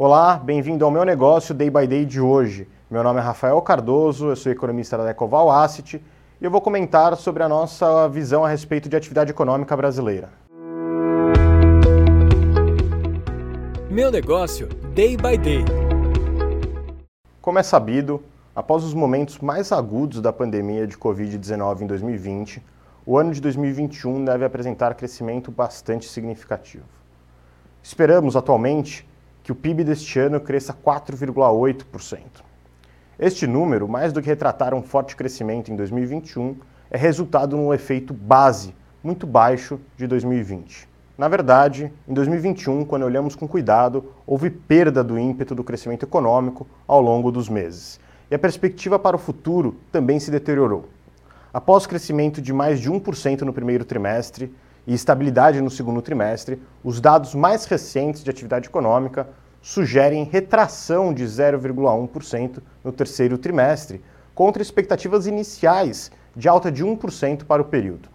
Olá, bem-vindo ao meu negócio Day by Day de hoje. Meu nome é Rafael Cardoso, eu sou economista da Ecoval Asset e eu vou comentar sobre a nossa visão a respeito de atividade econômica brasileira. Meu negócio Day by Day. Como é sabido, após os momentos mais agudos da pandemia de Covid-19 em 2020, o ano de 2021 deve apresentar crescimento bastante significativo. Esperamos atualmente que o PIB deste ano cresça 4,8%. Este número, mais do que retratar um forte crescimento em 2021, é resultado no efeito base muito baixo de 2020. Na verdade, em 2021, quando olhamos com cuidado, houve perda do ímpeto do crescimento econômico ao longo dos meses. E a perspectiva para o futuro também se deteriorou. Após crescimento de mais de 1% no primeiro trimestre, e estabilidade no segundo trimestre, os dados mais recentes de atividade econômica sugerem retração de 0,1% no terceiro trimestre, contra expectativas iniciais de alta de 1% para o período.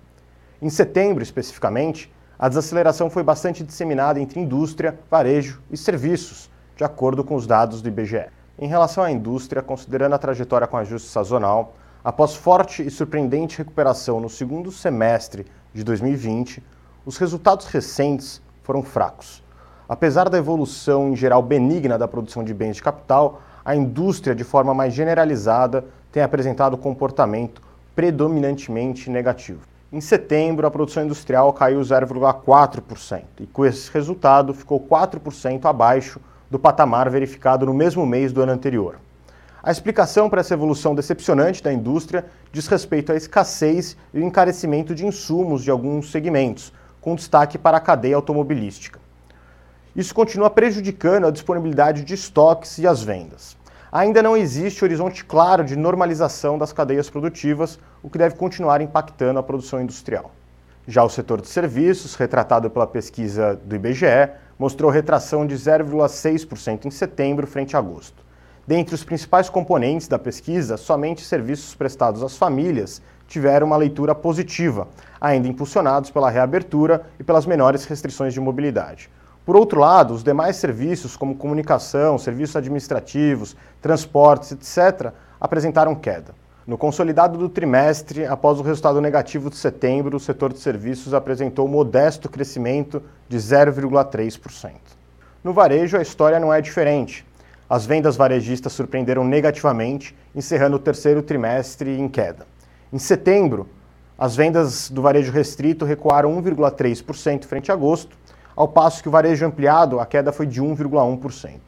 Em setembro, especificamente, a desaceleração foi bastante disseminada entre indústria, varejo e serviços, de acordo com os dados do IBGE. Em relação à indústria, considerando a trajetória com ajuste sazonal, após forte e surpreendente recuperação no segundo semestre de 2020, os resultados recentes foram fracos. Apesar da evolução em geral benigna da produção de bens de capital, a indústria, de forma mais generalizada, tem apresentado comportamento predominantemente negativo. Em setembro, a produção industrial caiu 0,4% e, com esse resultado, ficou 4% abaixo do patamar verificado no mesmo mês do ano anterior. A explicação para essa evolução decepcionante da indústria diz respeito à escassez e o encarecimento de insumos de alguns segmentos, com destaque para a cadeia automobilística. Isso continua prejudicando a disponibilidade de estoques e as vendas. Ainda não existe horizonte claro de normalização das cadeias produtivas, o que deve continuar impactando a produção industrial. Já o setor de serviços, retratado pela pesquisa do IBGE, mostrou retração de 0,6% em setembro frente a agosto. Dentre os principais componentes da pesquisa, somente serviços prestados às famílias tiveram uma leitura positiva, ainda impulsionados pela reabertura e pelas menores restrições de mobilidade. Por outro lado, os demais serviços, como comunicação, serviços administrativos, transportes, etc., apresentaram queda. No consolidado do trimestre, após o resultado negativo de setembro, o setor de serviços apresentou modesto crescimento de 0,3%. No varejo, a história não é diferente. As vendas varejistas surpreenderam negativamente, encerrando o terceiro trimestre em queda. Em setembro, as vendas do varejo restrito recuaram 1,3% frente a agosto, ao passo que o varejo ampliado, a queda foi de 1,1%.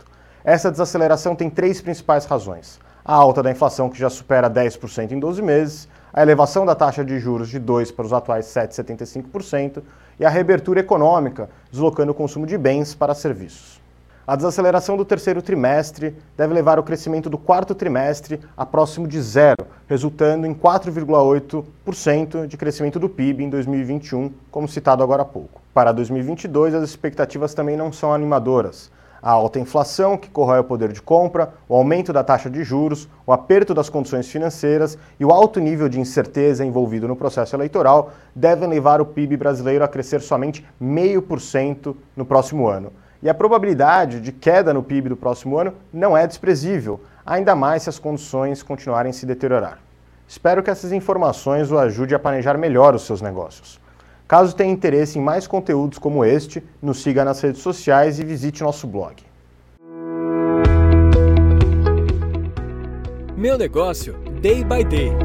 Essa desaceleração tem três principais razões. A alta da inflação, que já supera 10% em 12 meses, a elevação da taxa de juros de 2% para os atuais 7,75% e a reabertura econômica, deslocando o consumo de bens para serviços. A desaceleração do terceiro trimestre deve levar o crescimento do quarto trimestre a próximo de zero, resultando em 4,8% de crescimento do PIB em 2021, como citado agora há pouco. Para 2022, as expectativas também não são animadoras. A alta inflação, que corrói o poder de compra, o aumento da taxa de juros, o aperto das condições financeiras e o alto nível de incerteza envolvido no processo eleitoral devem levar o PIB brasileiro a crescer somente 0,5% no próximo ano e a probabilidade de queda no PIB do próximo ano não é desprezível, ainda mais se as condições continuarem a se deteriorar. Espero que essas informações o ajude a planejar melhor os seus negócios. Caso tenha interesse em mais conteúdos como este, nos siga nas redes sociais e visite nosso blog. Meu negócio, day by day.